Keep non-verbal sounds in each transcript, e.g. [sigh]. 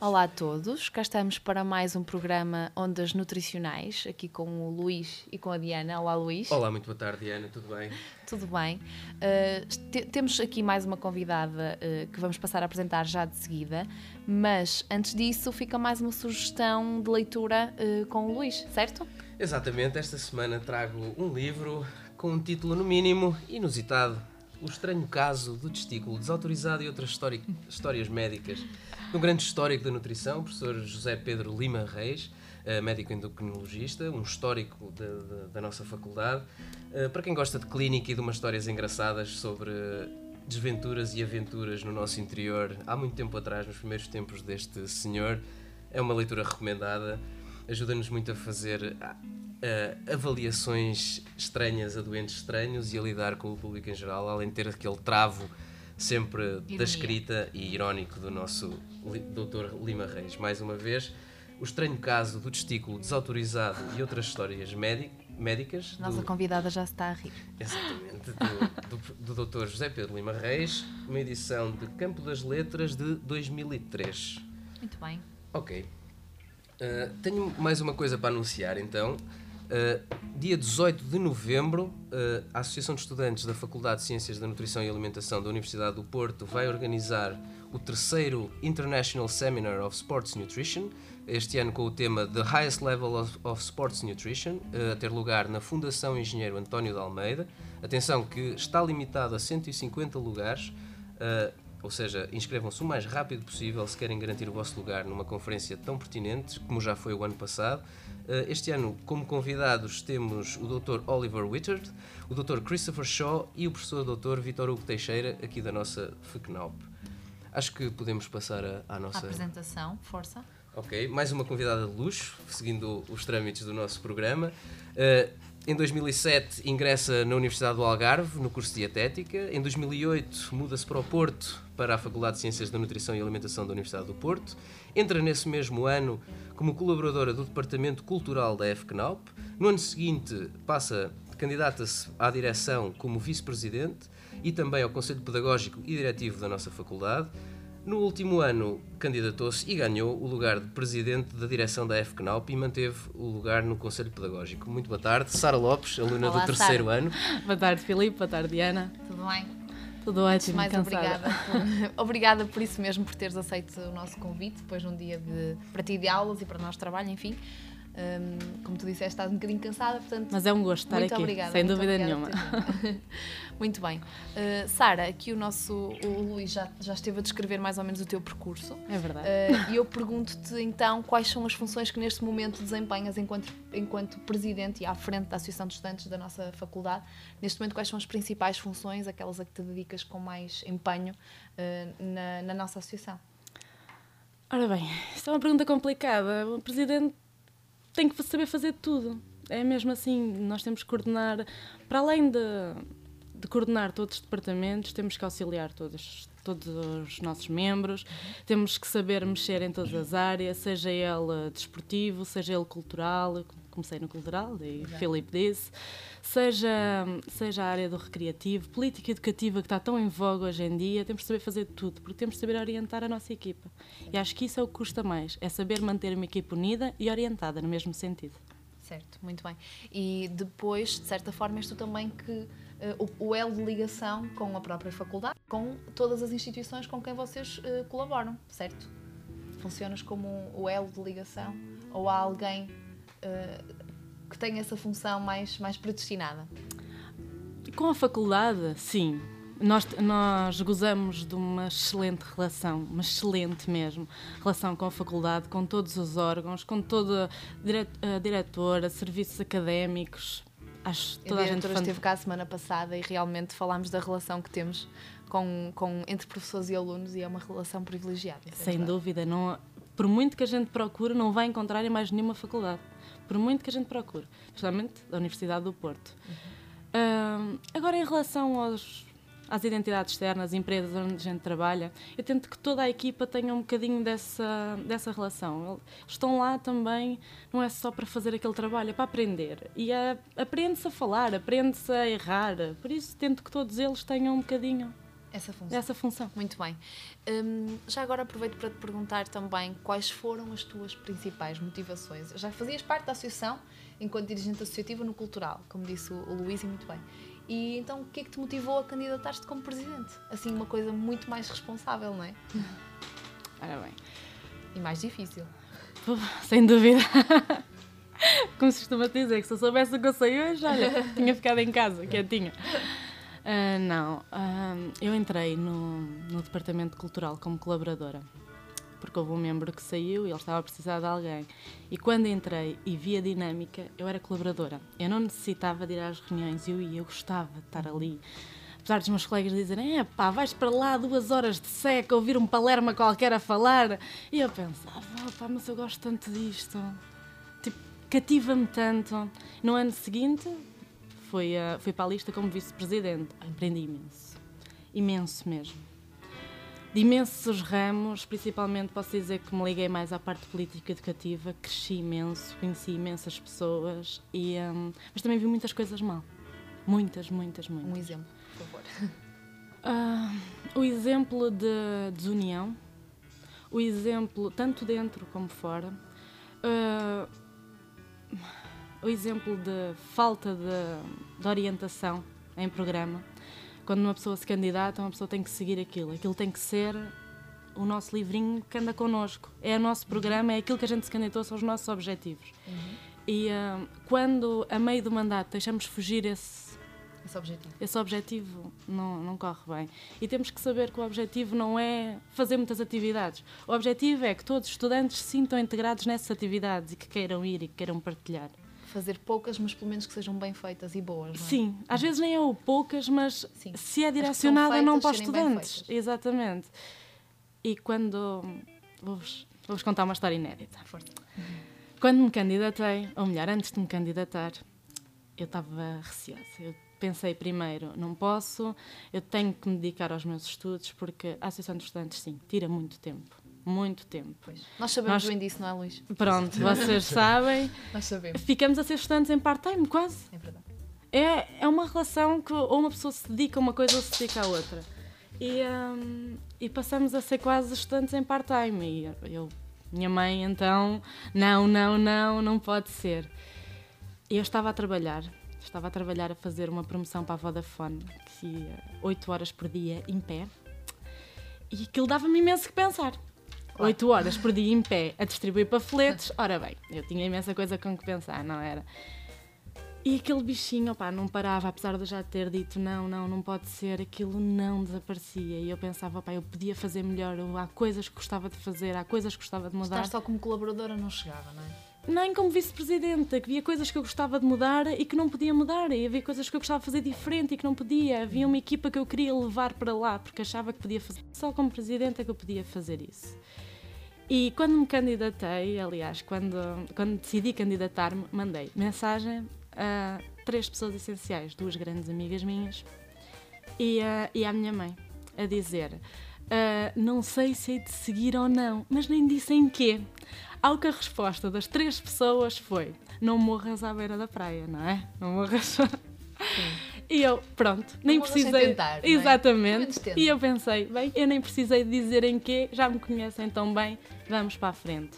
Olá a todos, cá estamos para mais um programa Ondas Nutricionais, aqui com o Luís e com a Diana. Olá Luís. Olá, muito boa tarde, Diana, tudo bem? Tudo bem? Uh, te- temos aqui mais uma convidada uh, que vamos passar a apresentar já de seguida, mas antes disso fica mais uma sugestão de leitura uh, com o Luís, certo? Exatamente, esta semana trago um livro com um título, no mínimo, inusitado: O Estranho Caso do Testículo Desautorizado e Outras Histórias Médicas. Do grande histórico da nutrição, o professor José Pedro Lima Reis, eh, médico endocrinologista, um histórico da, da- da nossa faculdade. Eh, Para quem gosta de clínica e de umas histórias engraçadas sobre desventuras e aventuras no nosso interior, há muito tempo atrás, nos primeiros tempos deste senhor, é uma leitura recomendada. Ajuda-nos muito a fazer ah, avaliações estranhas a doentes estranhos e a lidar com o público em geral, além de ter aquele travo sempre Ironia. da escrita e irónico do nosso Dr. Lima Reis. Mais uma vez, o estranho caso do testículo desautorizado e outras histórias médi- Médicas. Nossa do- convidada já está a rir. Exatamente, do, do, do Dr. José Pedro Lima Reis, uma edição de Campo das Letras de 2003. Muito bem. Ok. Uh, tenho mais uma coisa para anunciar então. Uh, dia 18 de novembro, uh, a Associação de Estudantes da Faculdade de Ciências da Nutrição e Alimentação da Universidade do Porto vai organizar o terceiro International Seminar of Sports Nutrition, este ano com o tema The Highest Level of, of Sports Nutrition, uh, a ter lugar na Fundação Engenheiro António de Almeida. Atenção que está limitado a 150 lugares. Ou seja, inscrevam-se o mais rápido possível se querem garantir o vosso lugar numa conferência tão pertinente como já foi o ano passado. Eh, Este ano, como convidados, temos o Dr. Oliver Wittard, o Dr. Christopher Shaw e o professor Dr. Vitor Hugo Teixeira, aqui da nossa FECNOP. Acho que podemos passar a- à A nossa. apresentação, força. Ok, mais uma convidada de luxo, seguindo os trâmites do nosso programa. Eh, em 2007 ingressa na Universidade do Algarve, no curso de Dietética. Em 2008 muda-se para o Porto, para a Faculdade de Ciências da Nutrição e Alimentação da Universidade do Porto. Entra nesse mesmo ano como colaboradora do Departamento Cultural da FCNAUP. No ano seguinte passa, candidata-se à direção como vice-presidente e também ao Conselho Pedagógico e Diretivo da nossa faculdade. No último ano, candidatou-se e ganhou o lugar de presidente da direção da FCNAUP e manteve o lugar no Conselho Pedagógico. Muito boa tarde, Sara Lopes, aluna Olá, do terceiro Sara. ano. [laughs] Boa tarde, Filipe. Boa tarde, Diana. Tudo bem? Tudo ótimo, Mais cansada. obrigada. Por, [laughs] obrigada por isso mesmo, por teres aceito o nosso convite, depois de um dia de, para ti de aulas e para nós de trabalho, enfim. Hum, como tu disseste, estás um bocadinho cansada, portanto. Mas é um gosto estar muito aqui, obrigada. sem dúvida nenhuma. [laughs] muito bem. Uh, Sara, aqui o nosso o Luís já, já esteve a descrever mais ou menos o teu percurso. É verdade. Uh, E eu pergunto-te então quais são as funções que neste momento desempenhas enquanto, enquanto presidente e à frente da Associação de Estudantes da nossa faculdade. Neste momento, quais são as principais funções, aquelas a que te dedicas com mais empenho uh, na, na nossa associação? Ora bem, isto é uma pergunta complicada. O presidente tem que saber fazer tudo. É mesmo assim, nós temos que coordenar, para além de, de coordenar todos os departamentos, temos que auxiliar todos, todos os nossos membros, temos que saber mexer em todas as áreas, seja ele desportivo, seja ele cultural, comecei no cultural, e o Filipe disse, seja, seja a área do recreativo, política educativa que está tão em voga hoje em dia, temos de saber fazer tudo, porque temos de saber orientar a nossa equipa. E acho que isso é o que custa mais, é saber manter uma equipa unida e orientada no mesmo sentido. Certo, muito bem. E depois, de certa forma, és tu também que uh, o, o elo de ligação com a própria faculdade, com todas as instituições com quem vocês uh, colaboram, certo? Funcionas como um- o elo de ligação ou há alguém uh, que tenha essa função mais, mais predestinada? Com a faculdade, sim. Nós, nós gozamos de uma excelente relação, uma excelente mesmo, relação com a faculdade, com todos os órgãos, com toda a dire- a diretora, serviços académicos. Acho A toda a gente diretora fan- esteve cá a semana passada e realmente falámos da relação que temos com, com, entre professores e alunos e é uma relação privilegiada. é Sem verdade. dúvida, não, por muito que a gente procure, não vai encontrar em mais nenhuma faculdade. Por muito que a gente procure, especialmente da Universidade do Porto. Ahm, agora, em relação aos, às identidades externas, empresas onde a gente trabalha, eu tento que toda a equipa tenha um bocadinho dessa, dessa relação. Eles estão lá também, não é só para fazer aquele trabalho, é para aprender. E aprende-se a falar, aprende-se a errar. Por isso, tento que todos eles tenham um bocadinho Essa função. dessa função. Muito bem. Hum, já agora aproveito para te perguntar também quais foram as tuas principais motivações. Já fazias parte da associação enquanto dirigente associativa no cultural, como disse o, o Luís, e muito bem. E então o que é que te motivou a candidatar-te como presidente? Assim, uma coisa muito mais responsável, não é? [laughs] Ora bem. E mais difícil. [laughs] Sem dúvida. [laughs] Como se costuma dizer, que se eu soubesse o que eu sei hoje, olha, tinha ficado em casa, quietinha. Ah, não, ah, eu entrei no, no Departamento Cultural como colaboradora, porque houve um membro que saiu e ele estava a precisar de alguém. E quando entrei e vi a dinâmica, eu era colaboradora. Eu não necessitava de ir às reuniões, eu ia, eu gostava de estar ali. Apesar dos meus colegas dizerem, é pá, vais para lá duas horas de seca, ouvir um palerma qualquer a falar. E eu pensava, oh, pá, mas eu gosto tanto disto. Tipo, cativa-me tanto. No ano seguinte, fui, ah, fui para a lista como vice-presidente. Aprendi imenso. Imenso mesmo. de imensos ramos, principalmente posso dizer que me liguei mais à parte política educativa, cresci imenso, conheci imensas pessoas, e, hum, mas também vi muitas coisas mal. Muitas, muitas, muitas. Um exemplo, por favor. Ah, o exemplo de desunião, o exemplo tanto dentro como fora, ah, o exemplo de falta de, de orientação em programa. Quando uma pessoa se candidata, uma pessoa tem que seguir aquilo. Aquilo tem que ser o nosso livrinho que anda connosco. É o nosso programa, é aquilo que a gente se candidatou, são os nossos objetivos. E ah, quando, a meio do mandato, deixamos fugir esse, Esse objetivo. esse objetivo não, não corre bem. E temos que saber que o objetivo não é fazer muitas atividades. O objetivo é que todos os estudantes se sintam integrados nessas atividades e que queiram ir e que queiram partilhar. Fazer poucas, mas pelo menos que sejam bem feitas e boas, não é? Sim, às vezes nem é o poucas, mas Sim. se é direcionada não para os estudantes. Exatamente. E quando. Vou-vos vou-vos contar uma história inédita. Força. Quando me candidatei, ou melhor, antes de me candidatar, eu estava receosa. Eu pensei primeiro, não posso, eu tenho que me dedicar aos meus estudos, porque a Associação de Estudantes, sim, tira muito tempo. Muito tempo. Pois. Nós sabemos Nós- bem disso, não é, Luís? Pronto, vocês sabem, Nós sabemos. ficamos a ser estudantes em part-time, quase. É verdade. É, é uma relação que ou uma pessoa se dedica a uma coisa ou se dedica à outra. E, hum, e passamos a ser quase estudantes em part-time. E eu, minha mãe, então, não, não, não, não pode ser. E eu estava a trabalhar, estava a trabalhar a fazer uma promoção para a Vodafone, que ia 8 horas por dia em pé. E aquilo dava-me imenso que pensar. Oito horas por dia em pé a distribuir panfletos. Ora bem, eu tinha imensa coisa com que pensar, não era? E aquele bichinho, opá, não parava, apesar de eu já ter dito não, não, não pode ser, aquilo não desaparecia. E eu pensava, opá, eu podia fazer melhor, eu- há coisas que gostava de fazer, há coisas que gostava de mudar. Estar só como colaboradora não chegava, não é? Nem como vice-presidenta, que havia coisas que eu gostava de mudar e que não podia mudar, e havia coisas que eu gostava de fazer diferente e que não podia. Havia uma equipa que eu queria levar para lá, porque achava que podia fazer. Só como presidenta que eu podia fazer isso. E quando me candidatei, aliás, quando, quando decidi candidatar-me, mandei mensagem a três pessoas essenciais, duas grandes amigas minhas e, a- e à minha mãe, a dizer: "Ah, Não sei se hei de seguir ou não, mas nem disse em quê. Ao que a resposta das três pessoas foi: Não morras à beira da praia, não é? Não morras. [laughs] E eu, pronto, nem precisei. tentar, não é? Exatamente. Tenta. E eu pensei, bem, eu nem precisei de dizer em quê, já me conhecem tão bem, vamos para a frente.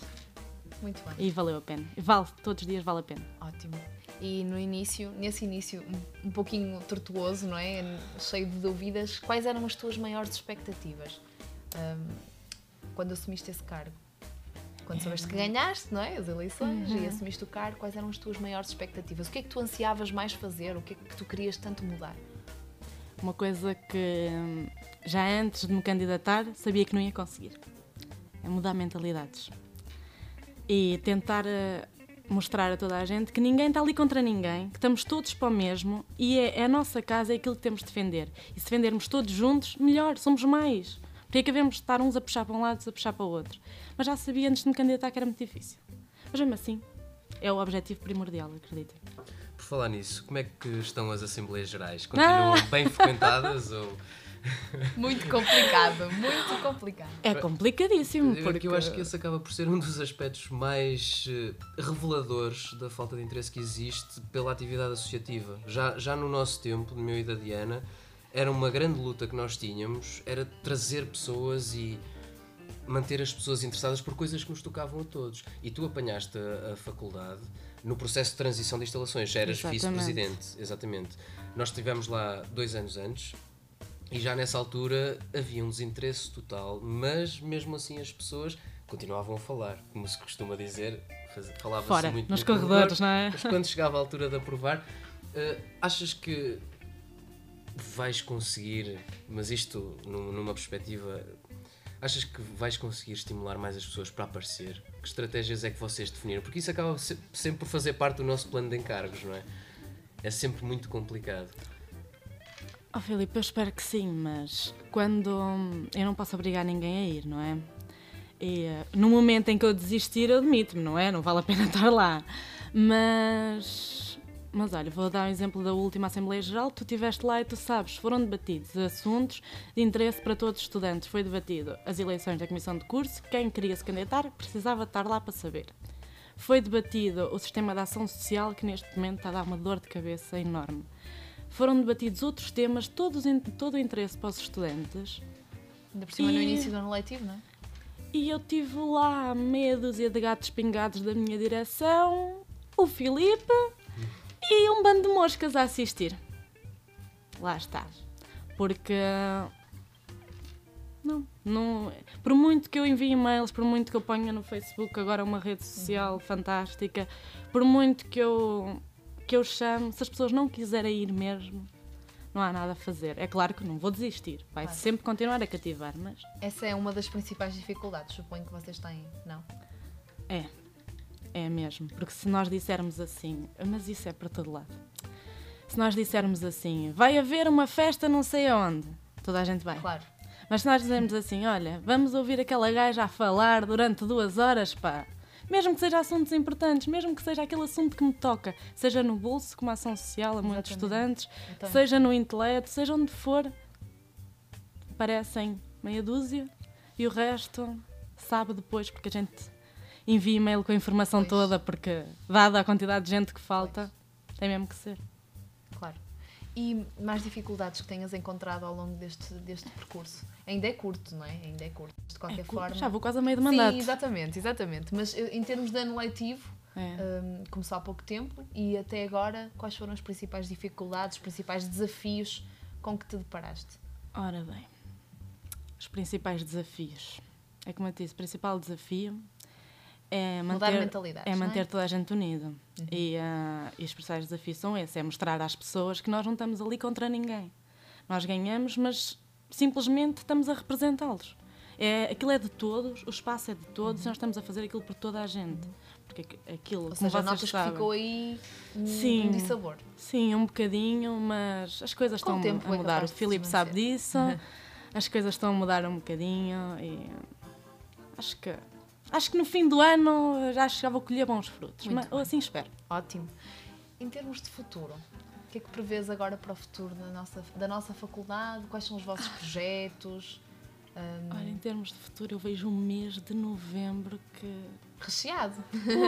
Muito bem. E valeu a pena. Vale, todos os dias vale a pena. Ótimo. E no início, nesse início um, um pouquinho tortuoso, não é? Cheio de dúvidas, quais eram as tuas maiores expectativas Ahm, quando assumiste esse cargo? Quando soubeste que ganhaste, não é? As eleições e assumiste o cargo, quais eram as tuas maiores expectativas? O que é que tu ansiavas mais fazer? O que é que tu querias tanto mudar? Uma coisa que hum, já antes de me candidatar sabia que não ia conseguir. É mudar mentalidades. E tentar eh, mostrar a toda a gente que ninguém está ali contra ninguém, que estamos todos para o mesmo e é, é a nossa casa, é aquilo que temos de defender. E se defendermos todos juntos, melhor, somos mais. Porque é que devemos estar uns a puxar para um lado, outros a puxar para o outro. Mas já sabia antes de me candidatar que era muito difícil. Mas mesmo assim, é o objetivo primordial, acreditem. Por falar nisso, como é que estão as Assembleias Gerais? Continuam [laughs] bem frequentadas ou... Muito complicado, muito complicado. É complicadíssimo, Eu- porque Eu acho que esse acaba por ser um dos aspectos mais eh, reveladores da falta de interesse que existe pela atividade associativa. Já, já no nosso tempo, no meu e da Diana, era uma grande luta que nós tínhamos, era trazer pessoas e manter as pessoas interessadas por coisas que nos tocavam a todos. E tu apanhaste a, a faculdade no processo de transição de instalações, já eras vice-presidente, exatamente. Nós estivemos lá dois anos antes e já nessa altura havia um desinteresse total, mas mesmo assim as pessoas continuavam a falar, como se costuma dizer, falava-se muito nos no corredores, corredor, não é? mas quando chegava a altura de aprovar, eh, achas que vais conseguir, mas isto num- numa perspectiva, achas que vais conseguir estimular mais as pessoas para aparecer? Que estratégias é que vocês definiram? Porque isso acaba se- sempre por fazer parte do nosso plano de encargos, não é? É sempre muito complicado. Oh Filipe, eu espero que sim, mas quando hum, eu não posso obrigar ninguém a ir, não é? E eh, no momento em que eu desistir, eu demito-me, não é? Não vale a pena [laughs] estar lá. Mas mas olha, vou dar um exemplo da última Assembleia Geral. Tu estiveste lá e tu sabes, foram debatidos assuntos de interesse para todos os estudantes. Foi debatido as eleições da comissão de curso, quem queria se candidatar precisava estar lá para saber. Foi debatido o sistema de ação social, que neste momento está a dar uma dor de cabeça enorme. Foram debatidos outros temas, todos, em- todo o interesse para os estudantes. Ainda por cima no E- início do ano letivo, não é? E eu tive lá meia dúzia de gatos pingados da minha direção, o Filipe e um bando de moscas a assistir. Lá está. Porque. Não, não. Por muito que eu envie e-mails, por muito que eu ponha no Facebook agora uma rede social fantástica, por muito que eu, que eu chame, se as pessoas não quiserem ir mesmo, não há nada a fazer. É claro que não vou desistir, vai Claro. sempre continuar a cativar, mas Essa é uma das principais dificuldades, suponho que vocês têm, não? É, é mesmo. Porque se nós dissermos assim, mas isso é para todo lado. Se nós dissermos assim, vai haver uma festa não sei aonde, toda a gente vai. Claro. Mas se nós dizermos assim, olha, vamos ouvir aquela gaja a falar durante duas horas, pá. Mesmo que seja assuntos importantes, mesmo que seja aquele assunto que me toca, seja no bolso, como ação social a muitos Exatamente. estudantes, Então, seja no intelecto, seja onde for, aparecem meia dúzia e o resto sabe depois, porque a gente envia e-mail com a informação Pois. toda, porque dada a quantidade de gente que falta, tem mesmo que ser. E mais dificuldades que tenhas encontrado ao longo deste, deste percurso? Ainda é curto, não é? Ainda é curto. De qualquer É, forma. já vou quase a meio de mandato. Sim, exatamente, exatamente. Mas eh, em termos de ano letivo, É. hum, começou há pouco tempo e até agora, quais foram as principais dificuldades, os principais desafios com que te deparaste? Ora bem, os principais desafios. É como eu te disse, o principal desafio é Mudar manter, mentalidades. é manter toda a gente unido. E, ah, e os principais desafios são esses: é mostrar às pessoas que nós não estamos ali contra ninguém. Nós ganhamos, mas simplesmente estamos a representá-los. É, aquilo é de todos, o espaço é de todos, e nós estamos a fazer aquilo por toda a gente. Porque aqu- aquilo, Ou como seja, vocês notas que sabem, ficou aí Sim. um dissabor. Sim, um bocadinho, mas as coisas Com o estão a é mudar. O de se Filipe sabe disso. [laughs] As coisas estão a mudar um bocadinho e acho que acho que no fim do ano já, já vou colher bons frutos. Mas, ou assim espero. Ótimo. Em termos de futuro, o que é que prevês agora para o futuro da nossa, da nossa faculdade? Quais são os vossos projetos? Hum, Olha, em termos de futuro, eu vejo um mês de novembro que. Recheado.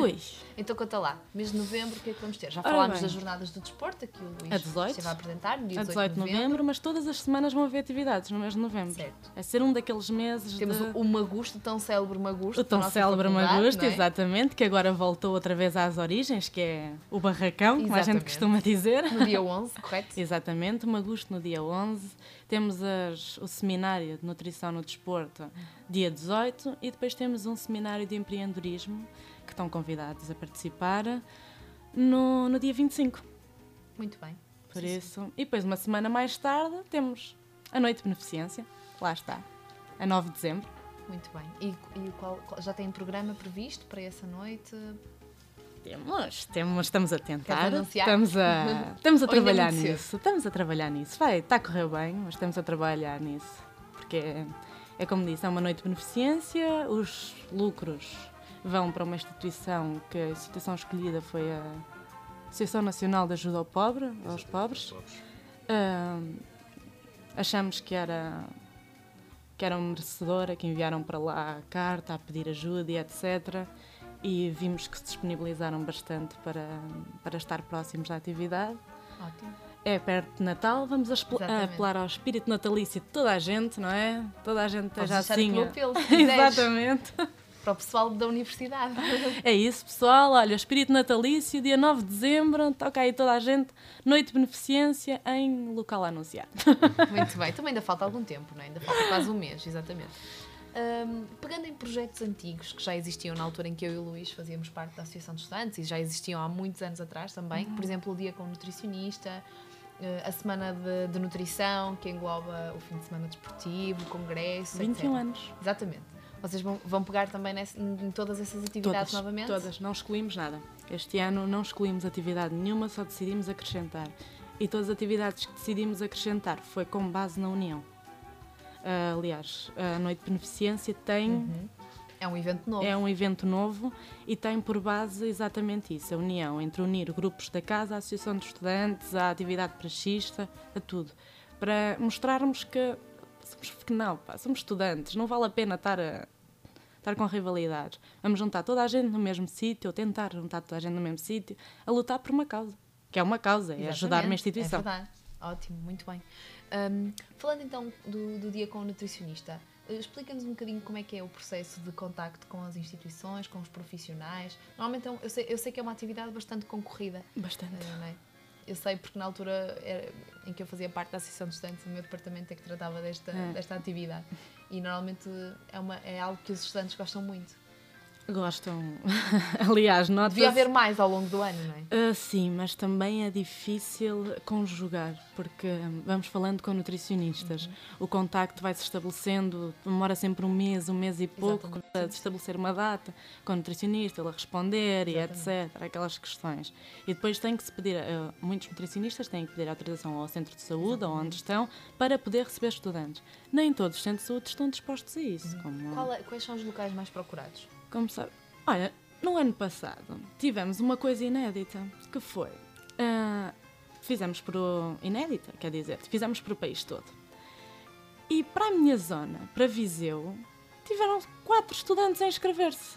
Ui! [laughs] Então conta lá, mês de novembro, o que é que vamos ter? Já falámos das jornadas do desporto, que o Luís A 18. esteve a apresentar no dia a 18, 18 de novembro, mas todas as semanas vão haver atividades no mês de novembro. Certo. É ser um daqueles meses Temos de... o Magusto, o tão célebre Magusto. O tão célebre faculdade, Magusto, é? exatamente, que agora voltou outra vez às origens, que é o barracão, como a gente Exatamente. costuma dizer. No dia [laughs] 11, correto? Exatamente, o Magusto no dia 11. Temos as- o seminário de nutrição no desporto dia 18 e depois temos um seminário de empreendedorismo que estão convidados a participar no, no dia 25. Muito bem. Por Sim, sim. isso. E depois, uma semana mais tarde, temos a Noite de Beneficência. Lá está. A 9 de dezembro. Muito bem. E, e qual- já tem programa previsto para essa noite? Temos, temos, estamos a tentar. Estamos a, [laughs] estamos a trabalhar nisso. Estamos a trabalhar nisso. Vai, está a correr bem, mas estamos a trabalhar nisso. Porque é, é como disse, é uma noite de beneficência, os lucros vão para uma instituição que a instituição escolhida foi a Associação Nacional de Ajuda ao Pobre, aos pobres. Ahm, achamos que era que era merecedora, que enviaram para lá a carta a pedir ajuda e etc. E vimos que se disponibilizaram bastante para, para estar próximos da atividade. Ótimo. É perto de Natal, vamos a apelar ao espírito natalício de toda a gente, não é? Toda a gente esteja assim. [laughs] Exatamente. para o pessoal da universidade. [laughs] É isso, pessoal. Olha, espírito natalício, dia 9 de dezembro, toca aí toda a gente. Noite de beneficência em local anunciado. Muito bem. Também ainda falta algum tempo, não é? Ainda falta quase um mês, exatamente. Hum, pegando em projetos antigos que já existiam na altura em que eu e o Luís fazíamos parte da Associação de Estudantes e já existiam há muitos anos atrás também, por exemplo, o Dia com o Nutricionista, eh, a Semana de, de Nutrição, que engloba o fim de semana desportivo, o congresso, 21 etc. anos. Exatamente. Vocês vão, vão pegar também nesse- em todas essas atividades Todas, novamente? todas, não excluímos nada. Este ano não excluímos atividade nenhuma, só decidimos acrescentar. E todas as atividades que decidimos acrescentar foi com base na União. Ah, aliás, a Noite de Beneficência tem Uhum. É um evento novo. É um evento novo e tem por base exatamente isso, a união entre unir grupos da casa, a associação de estudantes, a atividade praxista, a tudo. Para mostrarmos que somos que não, pá, somos estudantes, não vale a pena estar a estar com rivalidades. Vamos juntar toda a gente no mesmo sítio, ou tentar juntar toda a gente no mesmo sítio, a lutar por uma causa. Que é uma causa, é ajudar uma Exatamente, instituição. É verdade. Ótimo, muito bem. Hum, falando então do, do dia com o nutricionista, eh, explica-nos um bocadinho como é que é o processo de contacto com as instituições, com os profissionais. Normalmente é um- eu sei, eu sei que é uma atividade bastante concorrida, Bastante. eh, é? Eu sei porque na altura em que eu fazia parte da Associação de Estudantes, o meu departamento é que tratava desta, É. desta atividade. E normalmente é, uma, é algo que os estudantes gostam muito. Gostam. [laughs] Aliás, nota Devia haver mais ao longo do ano, não é? Ah, sim, mas também é difícil conjugar, porque hum, vamos falando com nutricionistas, Uhum. o contacto vai se estabelecendo, demora sempre um mês, um mês e pouco Exatamente, para se estabelecer uma data com o nutricionista, ele a responder e etc. Aquelas questões. E depois tem que se pedir, ah, muitos nutricionistas têm que pedir autorização ao centro de saúde ou onde estão para poder receber estudantes. Nem todos os centros de saúde estão dispostos a isso. Como... Qual é- quais são os locais mais procurados? Como sabe? Olha, no ano passado tivemos uma coisa inédita, que foi. ah, fizemos para o. inédita, quer dizer, fizemos para o país todo. E para a minha zona, para Viseu, tiveram quatro estudantes a inscrever-se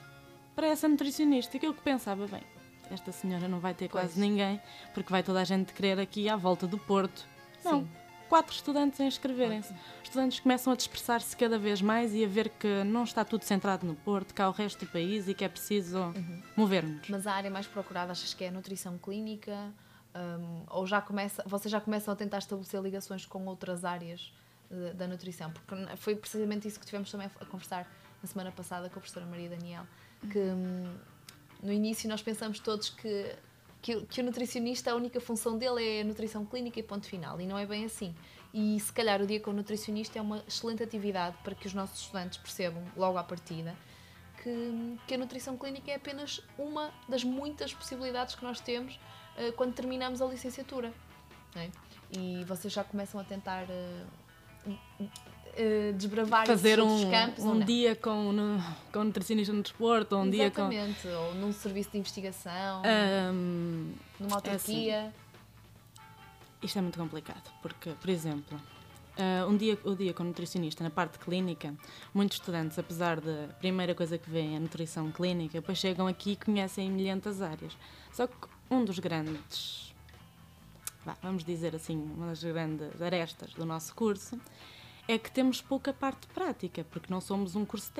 para essa nutricionista. E eu que pensava, bem, esta senhora não vai ter Pois. quase ninguém, porque vai toda a gente querer aqui à volta do Porto. Não, Sim. Quatro estudantes a inscreverem-se. Os estudantes começam a dispersar-se cada vez mais e a ver que não está tudo centrado no Porto, que há o resto do país e que é preciso Uhum. mover-nos. Mas a área mais procurada achas que é a nutrição clínica? Hum, ou já começa, vocês já começam a tentar estabelecer ligações com outras áreas eh, da nutrição? Porque foi precisamente isso que tivemos também a conversar na semana passada com a professora Maria Daniel, que hum, no início nós pensamos todos que, que, o- que o nutricionista, a única função dele é nutrição clínica e ponto final, e não é bem assim. E se calhar o dia com o nutricionista é uma excelente atividade para que os nossos estudantes percebam logo à partida que, que a nutrição clínica é apenas uma das muitas possibilidades que nós temos eh, quando terminamos a licenciatura. é? E vocês já começam a tentar eh, eh, desbravar Fazer um, campos um dia com, no, com um nutricionista no desporto, um dia com. Exatamente, ou num serviço de investigação, Ahm, numa é assim. autarquia. Isto é muito complicado, porque, por exemplo, ah, um dia, o dia com o nutricionista na parte clínica, muitos estudantes, apesar da primeira coisa que veem é a nutrição clínica, depois chegam aqui e conhecem milhentas áreas. Só que um dos grandes, vamos dizer assim, uma das grandes arestas do nosso curso é que temos pouca parte prática, porque não somos um curso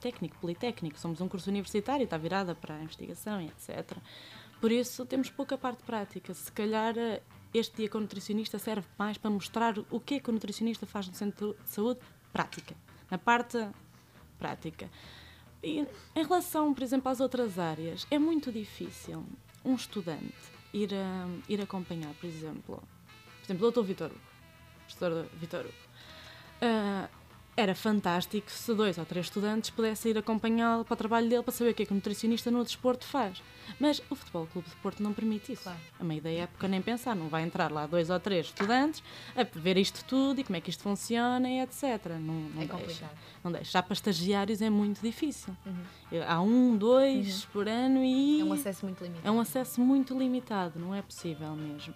técnico, politécnico, somos um curso universitário, está virada para a investigação e etc. Por isso temos pouca parte prática. Se calhar eh, este dia com o nutricionista serve mais para mostrar o que é que o nutricionista faz no centro de saúde prática, na parte prática. E em relação, por exemplo, às outras áreas, é muito difícil um estudante ir, a, ir acompanhar, por exemplo, por exemplo, o Dr. Vitor Hugo, professor Vitor Hugo. Ah, era fantástico se dois ou três estudantes pudessem ir acompanhá-lo para o trabalho dele para saber o que é que o nutricionista no desporto faz. Mas o Futebol Clube de Porto não permite isso. Claro. A meio da época nem pensar, não vai entrar lá dois ou três estudantes a ver isto tudo e como é que isto funciona e etc. Não, não É deixa. complicado. Não deixa. Já para estagiários é muito difícil. Há um, dois por ano e É um acesso muito limitado. é um acesso muito limitado, não é possível mesmo.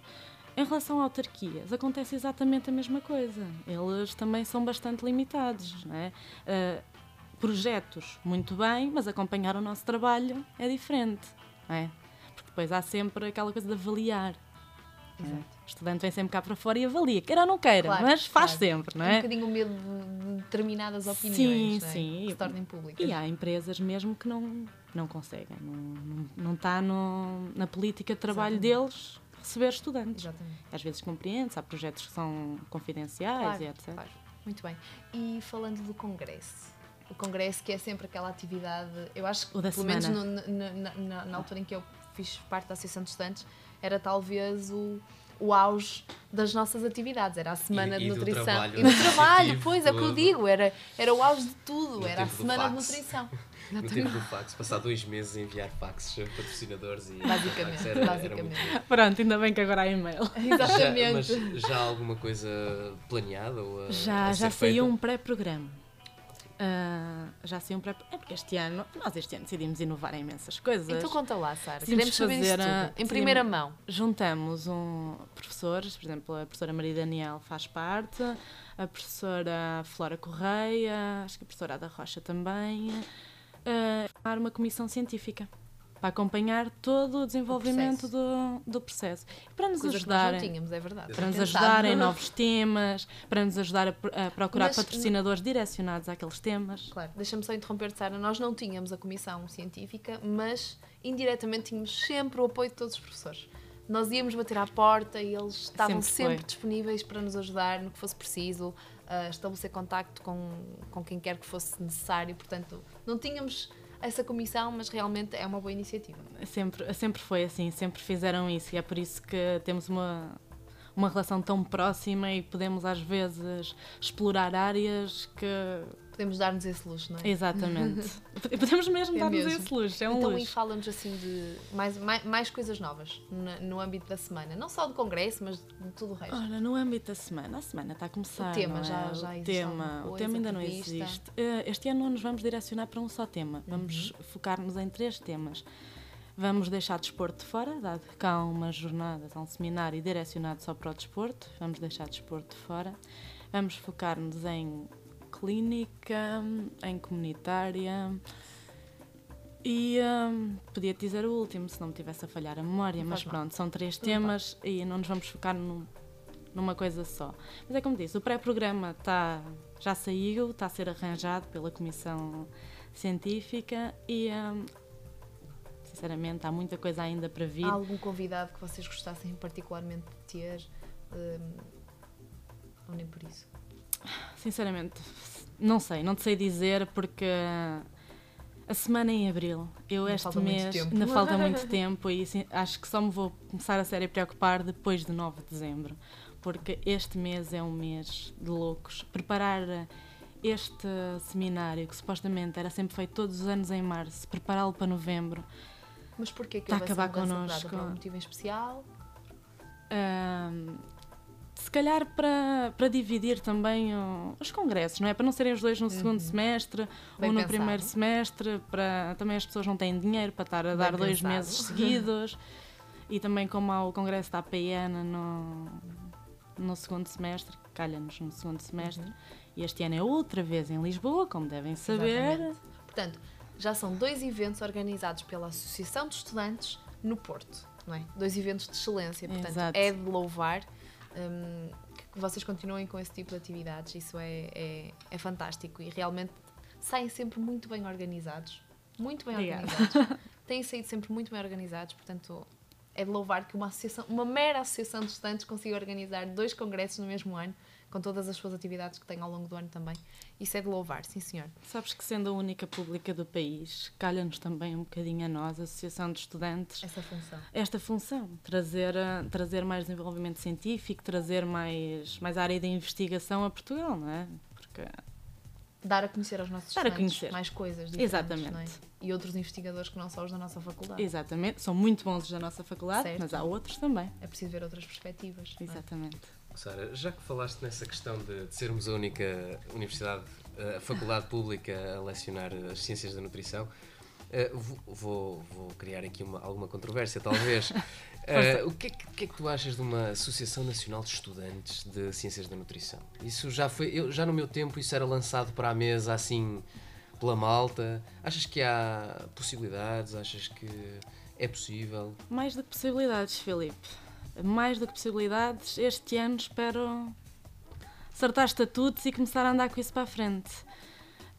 Em relação a autarquias, acontece exatamente a mesma coisa. Eles também são bastante limitados. Não é? Ah, projetos, muito bem, mas acompanhar o nosso trabalho é diferente. Não é? Porque depois há sempre aquela coisa de avaliar. Exato. O estudante vem sempre cá para fora e avalia, queira ou não queira, Claro, mas faz claro. sempre, não É um é? bocadinho o medo de de determinadas opiniões Sim, é? sim. que se tornem públicas. E há empresas mesmo que não, não conseguem, não, não, não está no, na política de trabalho Exatamente. deles receber estudantes. Exatamente. Às vezes compreende-se, há projetos que são confidenciais Claro, e etc. claro. Muito bem. E falando do congresso, o congresso que é sempre aquela atividade, eu acho que pelo menos semana. no- na, na- na- altura em que eu fiz parte da Associação de Estudantes, era talvez o, o auge das nossas atividades, era a semana E- de e do nutrição. trabalho e do trabalho, pois é o que eu digo, era, era o auge de tudo, No era a semana de nutrição. [laughs] No tempo do fax, passar dois meses a enviar faxes a patrocinadores e Basicamente, era, era basicamente. muito Pronto, ainda bem que agora há e-mail. [laughs] Exatamente. Já, mas já há alguma coisa planeada? Ou a, Já, a já saiu um pré-programa. Ah, já sei um pré É porque este ano, nós este ano decidimos inovar em imensas coisas. Então conta lá, Sara. Decidimos Queremos saber fazer isso a- tudo. Em primeira mão. Juntamos um professores, por exemplo, a professora Maria Daniel faz parte, a professora Flora Correia, acho que a professora Ada Rocha também, a formar uma comissão científica para acompanhar todo o desenvolvimento do, do processo. Para nos ajudar. não tínhamos, é verdade. para nos ajudar em novos temas, para nos ajudar a, a procurar Mas- patrocinadores direcionados àqueles temas. Claro, deixa-me só interromper, Sara. Nós não tínhamos a comissão científica, mas indiretamente tínhamos sempre o apoio de todos os professores. Nós íamos bater à porta e eles estavam Sempre sempre, disponíveis para nos ajudar no que fosse preciso, estabelecer contacto com, com quem quer que fosse necessário. Portanto, não tínhamos essa comissão, mas realmente é uma boa iniciativa. Sempre, sempre foi assim, sempre fizeram isso e é por isso que temos uma, uma relação tão próxima e podemos às vezes explorar áreas que. Podemos dar-nos esse luxo, não é? Exatamente. [laughs] Podemos mesmo É dar-nos esse luxo, é um então, e luxo. fala-nos assim de mais, mais, mais coisas novas no, no âmbito da semana. Não só do congresso, mas de tudo o resto. Ora, no âmbito da semana, a semana está a começar. O tema não é? já- já o existe tema, o tema ainda não existe. Eh, Este ano não nos vamos direcionar para um só tema, vamos Uhum. focar-nos em três temas. Vamos deixar desporto de fora, dado que há umas jornadas, há um seminário direcionado só para o desporto, vamos deixar desporto de fora. Vamos focar-nos em clínica, em comunitária. E hum, podia dizer o último, se não me tivesse a falhar a memória, Não mas pronto, são três Não temas e não nos vamos focar num- numa coisa só. Mas é como disse, o pré-programa está, já saiu, está a ser arranjado pela Comissão Científica e, hum, sinceramente, há muita coisa ainda para vir. Há algum convidado que vocês gostassem particularmente de ter? Hum, ou nem por isso? Sinceramente, não sei, não te sei dizer porque a semana é em abril. Eu este mês ainda falta [laughs] muito tempo e assim, acho que só me vou começar a sério a preocupar depois de 9 de dezembro, porque este mês é um mês de loucos. Preparar este seminário, que supostamente era sempre feito todos os anos em março, prepará-lo para novembro, Mas porquê que Está a acabar connosco. Por algum motivo em especial? Ahm, se calhar para, para dividir também o- os congressos, não é? Para não serem os dois no segundo semestre Uhum. Bem ou no pensado. primeiro semestre, para também as pessoas não têm dinheiro para estar a Bem dar dois pensado. meses [laughs] seguidos. e também como há o congresso da APN no, no segundo semestre, calha-nos no segundo semestre, Uhum. e este ano é outra vez em Lisboa, como devem saber. Exatamente. Portanto, já são dois eventos organizados pela Associação de Estudantes no Porto, não é? Dois eventos de excelência, portanto, Exato. é de louvar hum, que vocês continuem com esse tipo de atividades, isso é, é, é fantástico. E realmente saem sempre muito bem organizados, muito bem Obrigada. organizados, [laughs] têm saído sempre muito bem organizados, portanto, é de louvar que uma associação, uma mera associação de estudantes consiga organizar dois congressos no mesmo ano, com todas as suas atividades que tem ao longo do ano também. Isso é de louvar, sim senhor. Sabes que sendo a única pública do país, calha-nos também um bocadinho a nós, a Associação de Estudantes, Essa função. esta função, trazer, ah, trazer mais desenvolvimento científico, trazer mais, mais área de investigação a Portugal, não é? Porque, Dar a conhecer aos nossos Dar a estudantes conhecer. mais coisas diferentes, Exatamente. não é? E outros investigadores que não são os da nossa faculdade. exatamente, são muito bons os da nossa faculdade, Certo. mas há outros também. É preciso ver outras perspectivas. é? Exatamente. Sara, já que falaste nessa questão de, de sermos a única universidade, a faculdade pública a lecionar as ciências da nutrição, eh, vou, vou- criar aqui uma- alguma controvérsia, talvez. [laughs] Eh, o, que é que, o que é que tu achas de uma Associação Nacional de Estudantes de Ciências da Nutrição? Isso já foi, eu, já no meu tempo, isso era lançado para a mesa assim pela malta. Achas que há possibilidades? Achas que é possível? Mais do que possibilidades, Filipe. Mais do que possibilidades, este ano espero acertar estatutos e começar a andar com isso para a frente.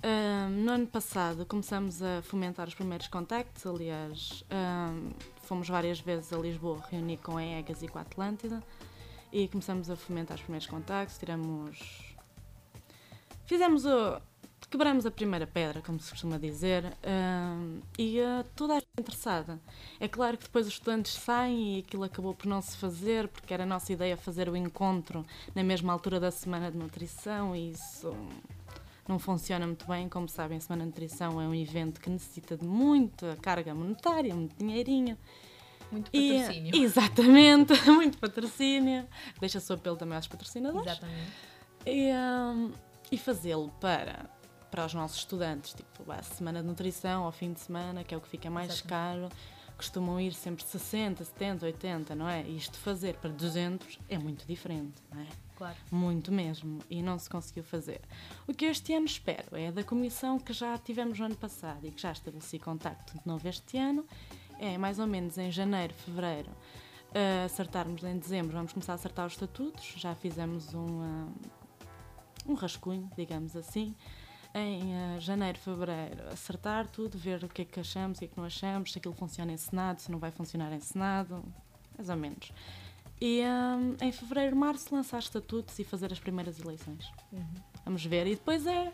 Ahm, no ano passado começamos a fomentar os primeiros contactos, aliás, ahm, fomos várias vezes a Lisboa reunir com a EGAS e com a Atlântida e começamos a fomentar os primeiros contactos, tiramos. Fizemos o. Quebramos a primeira pedra, como se costuma dizer, ahm, e ah, toda a gente interessada. É claro que depois os estudantes saem e aquilo acabou por não se fazer, porque era a nossa ideia fazer o encontro na mesma altura da Semana de Nutrição e isso não funciona muito bem. Como sabem, a Semana de Nutrição é um evento que necessita de muita carga monetária, muito dinheirinho. Muito E- patrocínio. [laughs] exatamente, [laughs] muito patrocínio. Deixa-se o apelo também aos patrocinadores Exatamente. e, hum, e fazê-lo para para os nossos estudantes. Tipo, a semana de nutrição ao fim de semana, que é o que fica mais caro, costumam ir sempre 60, 70, 80, não é? E isto fazer para 200 é muito diferente, não é? Claro. Muito mesmo, e não se conseguiu fazer. O que este ano espero é da comissão que já tivemos no ano passado e que já estabeleci contacto de novo este ano, é mais ou menos em janeiro, fevereiro, a acertarmos em dezembro, vamos começar a acertar os estatutos, já fizemos um, ah, um rascunho, digamos assim, em ah, janeiro, fevereiro, acertar tudo, ver o que é que achamos, o que é que não achamos, se aquilo funciona em Senado, se não vai funcionar em Senado, mais ou menos. E hum, em fevereiro, março, lançar estatutos e fazer as primeiras eleições. Vamos ver. E depois é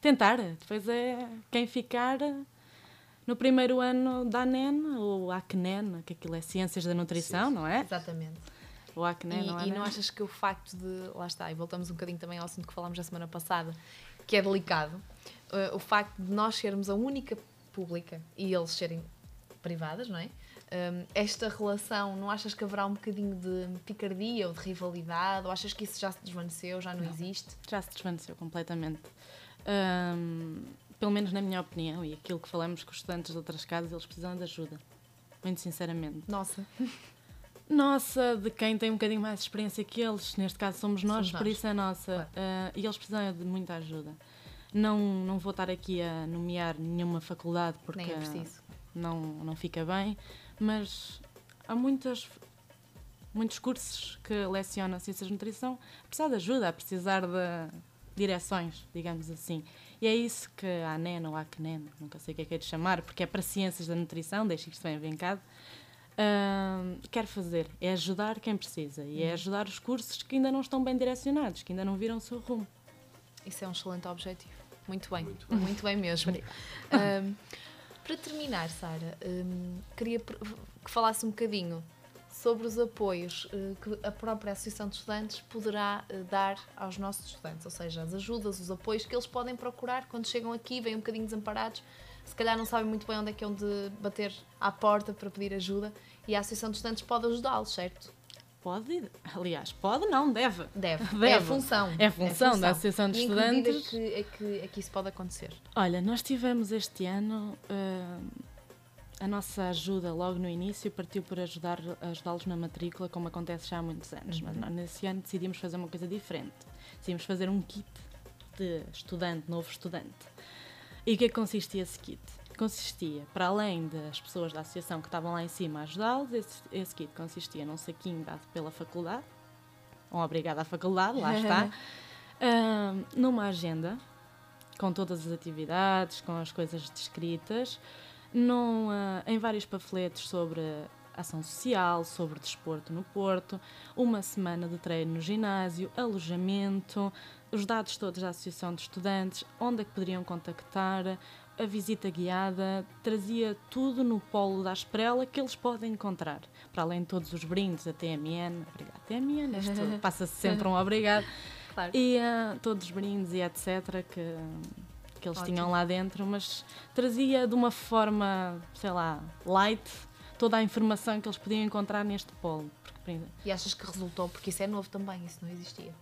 tentar. Depois é quem ficar no primeiro ano da ANEN, ou ACNEN, que aquilo é Ciências da Nutrição, não é? Exatamente. O ACNEN, E, não é? e não achas que o facto de. Lá está, e voltamos um bocadinho também ao assunto que falámos na semana passada, que é delicado, eh, o facto de nós sermos a única pública e eles serem privadas, não é? Hum, esta relação, não achas que haverá um bocadinho de picardia ou de rivalidade? Ou achas que isso já se desvaneceu, já não, existe? Já se desvaneceu completamente. Hum, pelo menos na minha opinião, e aquilo que falamos com os estudantes de outras casas, eles precisam de ajuda. Muito sinceramente. Nossa, [laughs] Nossa, de quem tem um bocadinho mais experiência que eles, neste caso somos nós, Somos por nós. isso é nossa. Claro. Ah, e eles precisam de muita ajuda. Não, não vou estar aqui a nomear nenhuma faculdade porque nem é não, não fica bem, mas há muitas, muitos cursos que lecionam Ciências de Nutrição a precisar de ajuda, a precisar de direções, digamos assim. E é isso que a ANEN ou a ACNEN, nunca sei o que é que é de chamar, porque é para Ciências da Nutrição, deixa isto bem vincado, Ahm, quer fazer é ajudar quem precisa e é ajudar os cursos que ainda não estão bem direcionados, que ainda não viram o seu rumo. Isso é um excelente objetivo. Muito bem, Muito muito bem, mesmo. Para terminar, Sara, hum, queria que falasse um bocadinho sobre os apoios eh, que a própria Associação de Estudantes poderá eh, dar aos nossos estudantes, ou seja, as ajudas, os apoios que eles podem procurar quando chegam aqui, vêm um bocadinho desamparados, se calhar não sabem muito bem onde é que é onde bater à porta para pedir ajuda e a Associação de Estudantes pode ajudá-los, certo? Pode, aliás, pode não, deve. Deve. [laughs] Deve. É a função. É a função da Associação de e em que medida Estudantes. que é, que é que isso pode acontecer? Olha, nós tivemos este ano ah, a nossa ajuda logo no início partiu por ajudar ajudá-los na matrícula, como acontece já há muitos anos. Mas nós, nesse ano decidimos fazer uma coisa diferente. Decidimos fazer um kit de estudante, novo estudante. E o que é que consistia esse kit? Consistia, para além das pessoas da associação que estavam lá em cima a ajudá-los, esse, esse kit consistia num saquinho dado pela faculdade, um obrigado à faculdade, lá está, [laughs] ah, numa agenda com todas as atividades, com as coisas descritas, num, ah, em vários panfletos sobre ação social, sobre desporto no Porto, uma semana de treino no ginásio, alojamento, os dados todos da Associação de Estudantes, onde é que poderiam contactar, a visita guiada, trazia tudo no polo da Esprela que eles podem encontrar. Para além de todos os brindes, a TMN, obrigado TMN, isto [laughs] passa-se sempre um obrigado. Claro. E ah, todos os brindes e etc. que, que eles Ótimo. tinham lá dentro, mas trazia de uma forma, sei lá, light, toda a informação que eles podiam encontrar neste polo. Porque, E achas que resultou? Porque isso é novo também, isso não existia.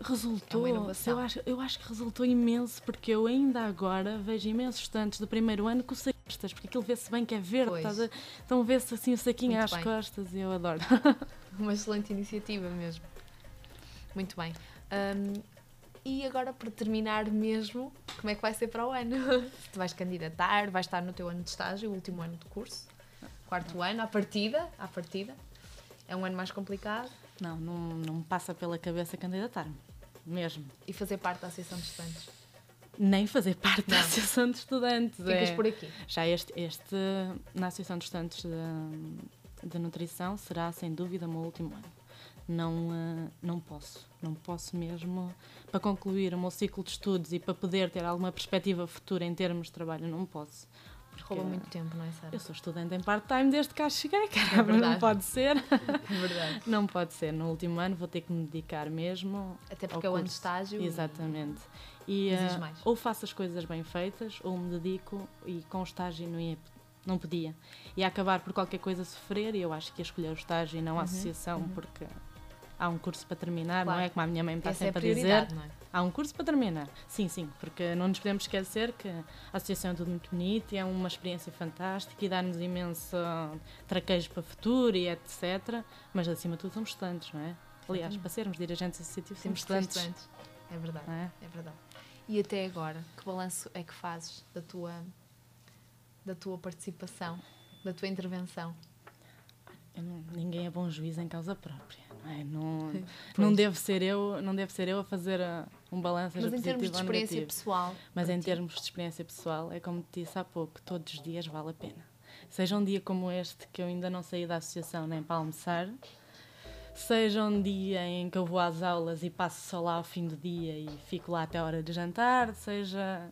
Resultou, É eu acho, eu acho que resultou imenso, porque eu ainda agora vejo imensos estudantes do primeiro ano com costas, porque aquilo vê-se bem que é verde, Pois. estás a- então vê-se assim o saquinho Muito às bem. costas e eu adoro. [laughs] Uma excelente iniciativa mesmo. Muito bem. Hum, e agora, para terminar mesmo, como é que vai ser para o ano? [laughs] Se tu vais candidatar, vais estar no teu ano de estágio, o último ano de curso, quarto ano, à partida, à partida. É um ano mais complicado Não, não, não me passa pela cabeça candidatar-me, mesmo. e fazer parte da Associação de Estudantes. Nem fazer parte da Não. Associação de Estudantes. Ficas é. por aqui. Já este, este, na Associação de Estudantes de, de Nutrição, será sem dúvida o meu último ano. Não, eh, não posso, não posso mesmo. Para concluir o meu ciclo de estudos e para poder ter alguma perspectiva futura em termos de trabalho, não posso. Porque Rouba muito tempo, não é, Sara? Eu sou estudante em part-time desde cá cheguei, [laughs] caramba, não verdade. pode ser. [laughs] É verdade. Não pode ser. No último ano vou ter que me dedicar mesmo Até porque é o ano de estágio. e- Exatamente. E mais. ou faço as coisas bem feitas, ou me dedico e com o estágio não ia, não podia. Ia acabar por qualquer coisa sofrer e eu acho que ia escolher o estágio e não a associação, porque há um curso para terminar, Uhum, Claro. não é? Como a minha mãe me está Essa é a sempre a dizer. não é? Há um curso para terminar. Sim, sim, porque não nos podemos esquecer que a associação é tudo muito bonito e é uma experiência fantástica e dá-nos imenso traquejo para o futuro e etc. Mas acima de tudo somos estudantes, não é? Aliás, para sermos dirigentes associativos somos estudantes. estudantes. É verdade, é? é verdade. E até agora, que balanço é que fazes da tua, da tua participação, da tua intervenção? Não- ninguém é bom juiz em causa própria, não é? Não, [laughs] não devo ser eu, não devo ser eu a fazer uh, um balanço Mas em termos de experiência negativo. pessoal, Mas em ti? termos de experiência pessoal, é como te disse há pouco, todos os dias vale a pena. Seja um dia como este, que eu ainda não saí da associação nem para almoçar, seja um dia em que eu vou às aulas e passo só lá ao fim do dia e fico lá até a hora de jantar, seja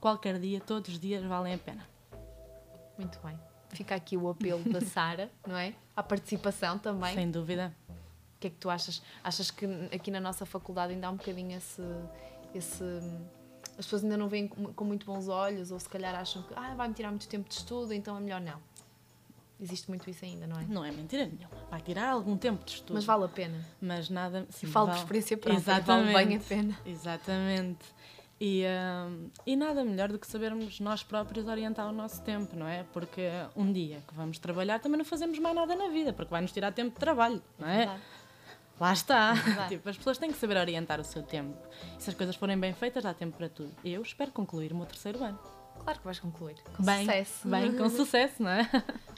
qualquer dia, todos os dias valem a pena. Muito bem. Fica aqui o apelo da Sara, [laughs] não é? À participação também. Sem dúvida. O que é que tu achas? Achas que aqui na nossa faculdade ainda há um bocadinho esse. esse as pessoas ainda não veem com muito bons olhos, ou se calhar acham que ah, vai-me tirar muito tempo de estudo, então é melhor não. Existe muito isso ainda, não é? Não é mentira nenhuma. Vai tirar algum tempo de estudo. Mas vale a pena. Mas nada. Sim, Falo por vale. experiência própria, vale bem a pena. Exatamente. E, hum, e nada melhor do que sabermos nós próprios orientar o nosso tempo, não é? Porque um dia que vamos trabalhar também não fazemos mais nada na vida, porque vai nos tirar tempo de trabalho, não é? Verdade. Lá está. [laughs] Tipo, as pessoas têm que saber orientar o seu tempo. E se as coisas forem bem feitas, dá tempo para tudo. Eu espero concluir o meu terceiro ano. Claro que vais concluir. Com bem, sucesso. Bem, com [laughs] sucesso, não é?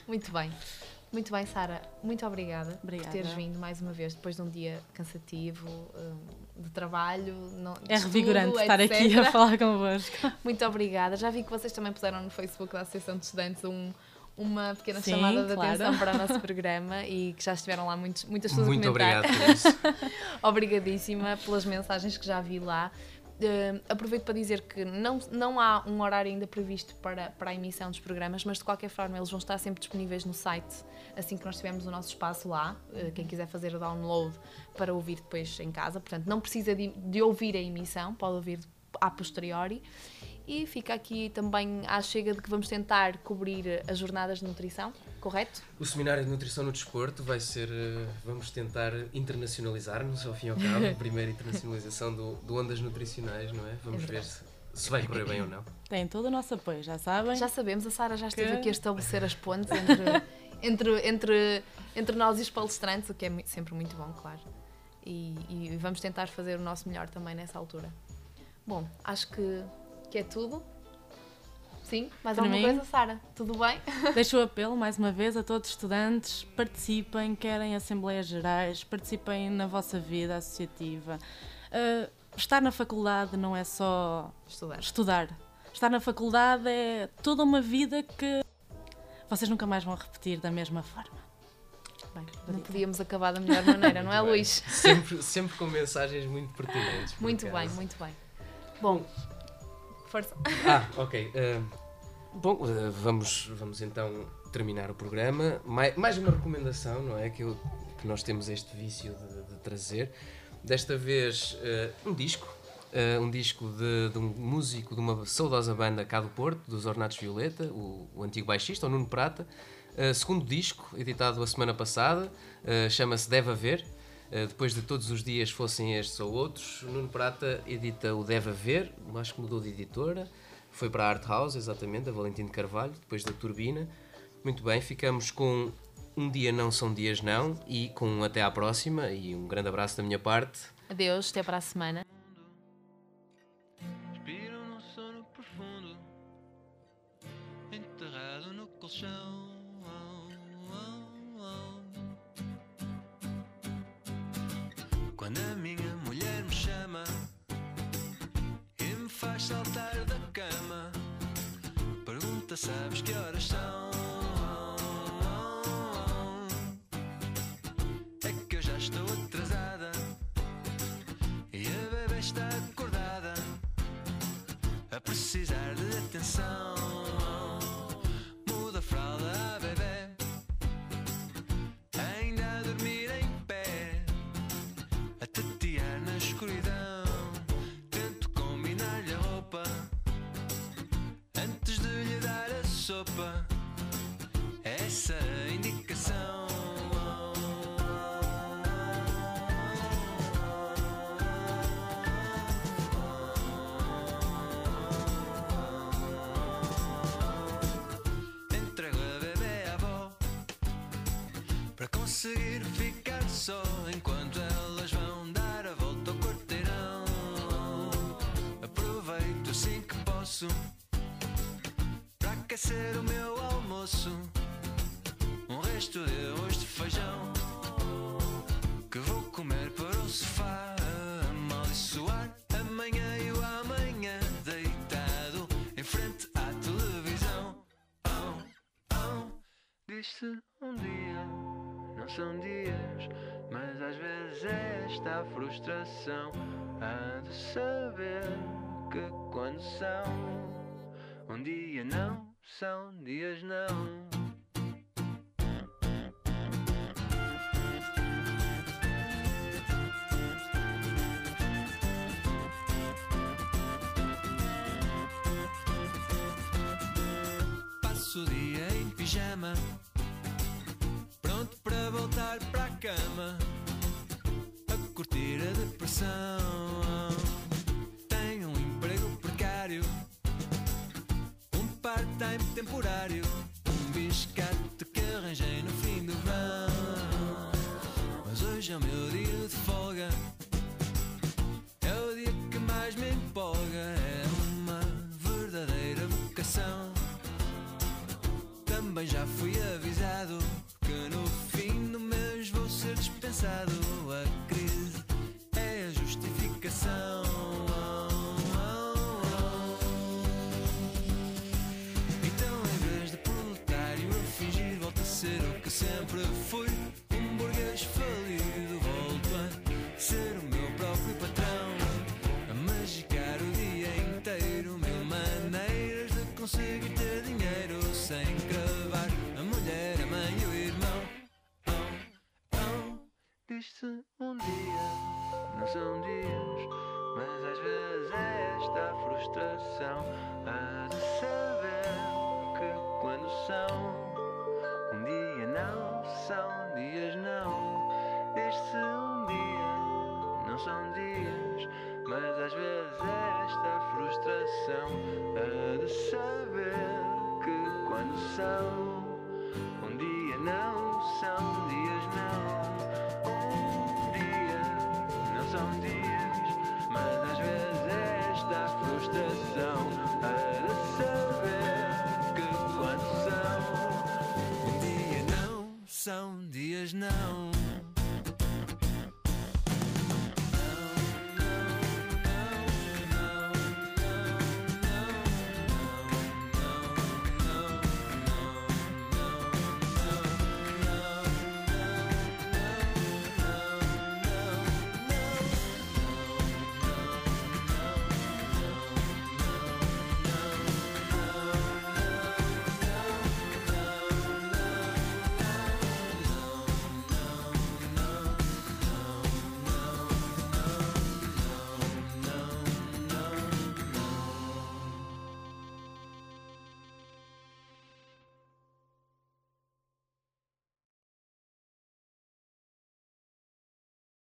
Muito bem. Muito bem, Sara. Muito obrigada, Obrigada. por teres vindo mais uma vez depois de um dia cansativo, hum, de trabalho. de É estudo, revigorante estar aqui etc. a falar convosco. [laughs] Muito obrigada. Já vi que vocês também puseram no Facebook da Associação de Estudantes um- uma pequena Sim, chamada de claro. atenção para o nosso [laughs] programa e que já estiveram lá muitos, muitas pessoas Muito a comentar. obrigado por isso. [laughs] Obrigadíssima pelas mensagens que já vi lá. Eh, aproveito para dizer que não, não há um horário ainda previsto para, para a emissão dos programas, mas de qualquer forma eles vão estar sempre disponíveis no site assim que nós tivermos o nosso espaço lá. Eh, quem quiser fazer o download para ouvir depois em casa, portanto, não precisa de, de ouvir a emissão, pode ouvir a posteriori. E fica aqui também à chega de que vamos tentar cobrir as jornadas de nutrição, correto? O Seminário de Nutrição no Desporto vai ser. eh, Vamos tentar internacionalizar-nos, ao fim e ao cabo. A [laughs] primeira internacionalização do, do Ondas Nutricionais, não é? Vamos É ver se, se vai correr bem ou não. Tem todo o nosso apoio, já sabem. Já sabemos, a Sara já esteve Que- aqui a estabelecer as pontes [laughs] entre, entre, entre, entre nós e os palestrantes, o que é sempre muito bom, claro. E, e vamos tentar fazer o nosso melhor também nessa altura. Bom, acho que, que é tudo. Sim? Mais Para alguma mim? coisa, Sara? Tudo bem? [laughs] Deixo o apelo mais uma vez a todos os estudantes: participem, querem assembleias gerais, participem na vossa vida associativa. Uh, estar na faculdade não é só Estudar. estudar. Estar na faculdade é toda uma vida que vocês nunca mais vão repetir da mesma forma. Bem, não podíamos acabar da melhor maneira, não é, [laughs] bem. Luís? Sempre, sempre com mensagens muito pertinentes. Muito bem, muito bem. Bom, força. Ah, [laughs] ok. eh, bom, eh, vamos, vamos então terminar o programa. Mais, mais uma recomendação, não é? Que, eu- que nós temos este vício de, de trazer. Desta vez, eh, um disco. um disco de, de um músico de uma saudosa banda cá do Porto, dos Ornatos Violeta, o, o antigo baixista, o Nuno Prata. Segundo disco, editado a semana passada, chama-se Deve Haver. Uh, depois de todos os dias fossem estes ou outros, o Nuno Prata edita o Deve Haver, acho que mudou de editora, foi para a Art House, exatamente, a Valentim de Carvalho, depois da Turbina. Muito bem, ficamos com Um Dia Não São Dias Não e com um Até à Próxima e um grande abraço da minha parte. Adeus, até para a semana. Respiro num sono profundo, enterrado no colchão. Quando a minha mulher me chama e me faz saltar da cama, pergunta: Sabes que horas são? É que eu já estou atrasada e a bebê está acordada a precisar de atenção. almoço para aquecer o meu almoço. Um resto de arroz de feijão que vou comer para o sofá. Amaldiçoar amanhã e o amanhã deitado em frente à televisão. Oh, oh, disse um dia. Não são dias, mas às vezes esta frustração há de saber quando são. Um dia não são dias não. Passo o dia em pijama, pronto para voltar para a cama, a curtir a depressão.